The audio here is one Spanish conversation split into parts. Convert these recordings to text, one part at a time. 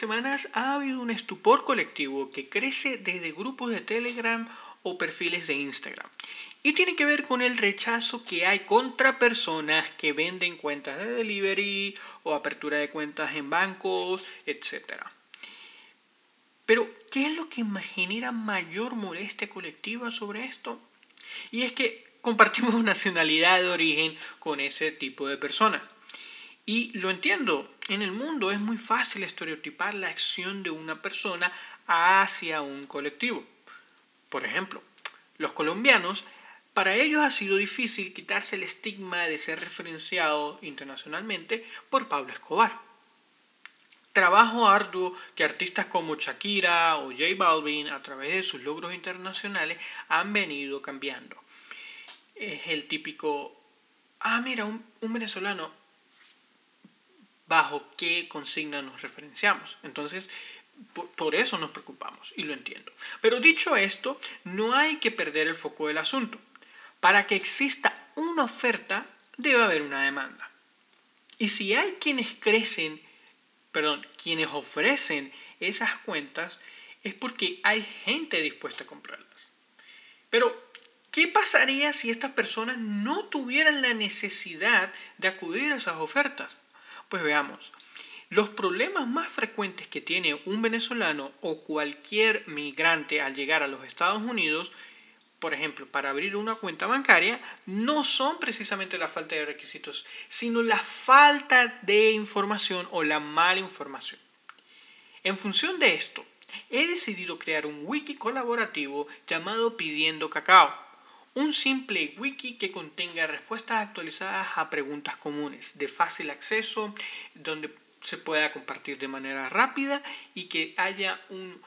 semanas ha habido un estupor colectivo que crece desde grupos de Telegram o perfiles de Instagram. Y tiene que ver con el rechazo que hay contra personas que venden cuentas de delivery o apertura de cuentas en bancos, etc. Pero, ¿qué es lo que genera mayor molestia colectiva sobre esto? Y es que compartimos nacionalidad de origen con ese tipo de personas. Y lo entiendo, en el mundo es muy fácil estereotipar la acción de una persona hacia un colectivo. Por ejemplo, los colombianos, para ellos ha sido difícil quitarse el estigma de ser referenciado internacionalmente por Pablo Escobar. Trabajo arduo que artistas como Shakira o J Balvin, a través de sus logros internacionales, han venido cambiando. Es el típico, ah, mira, un, venezolano, bajo qué consigna nos referenciamos. Entonces, por, eso nos preocupamos y lo entiendo. Pero dicho esto, no hay que perder el foco del asunto. Para que exista una oferta, debe haber una demanda. Y si hay quienes crecen, perdón, quienes ofrecen esas cuentas, es porque hay gente dispuesta a comprarlas. Pero, ¿qué pasaría si estas personas no tuvieran la necesidad de acudir a esas ofertas? Pues veamos. Los problemas más frecuentes que tiene un venezolano o cualquier migrante al llegar a los Estados Unidos, por ejemplo, para abrir una cuenta bancaria, no son precisamente la falta de requisitos, sino la falta de información o la mala información. En función de esto, he decidido crear un wiki colaborativo llamado Pidiendo Cacao. Un simple wiki que contenga respuestas actualizadas a preguntas comunes, de fácil acceso, donde se pueda compartir de manera rápida y que haya un,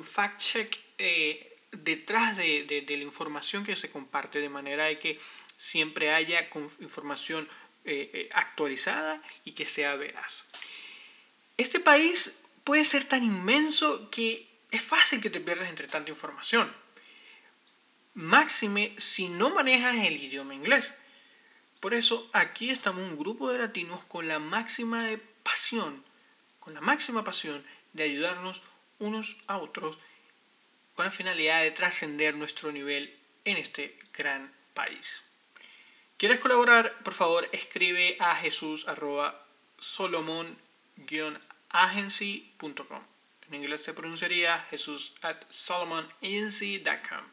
fact-check eh, detrás de, la información que se comparte, de manera de que siempre haya información eh, eh, actualizada y que sea veraz. Este país puede ser tan inmenso que es fácil que te pierdas entre tanta información. Máxime si no manejas el idioma inglés. Por eso aquí estamos un grupo de latinos con la máxima de pasión, con la máxima pasión de ayudarnos unos a otros con la finalidad de trascender nuestro nivel en este gran país. ¿Quieres colaborar? Por favor, escribe a jesús solomon-agency.com. En inglés se pronunciaría jesús at solomonagency.com.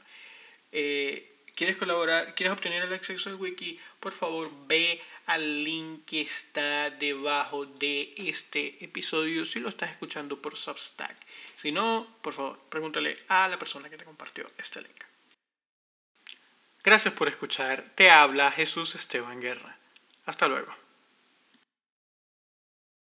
Eh, ¿Quieres colaborar? ¿Quieres obtener el acceso al wiki? Por favor, ve al link que está debajo de este episodio si lo estás escuchando por Substack. Si no, por favor, pregúntale a la persona que te compartió este link. Gracias por escuchar. Te habla Jesús Esteban Guerra. Hasta luego.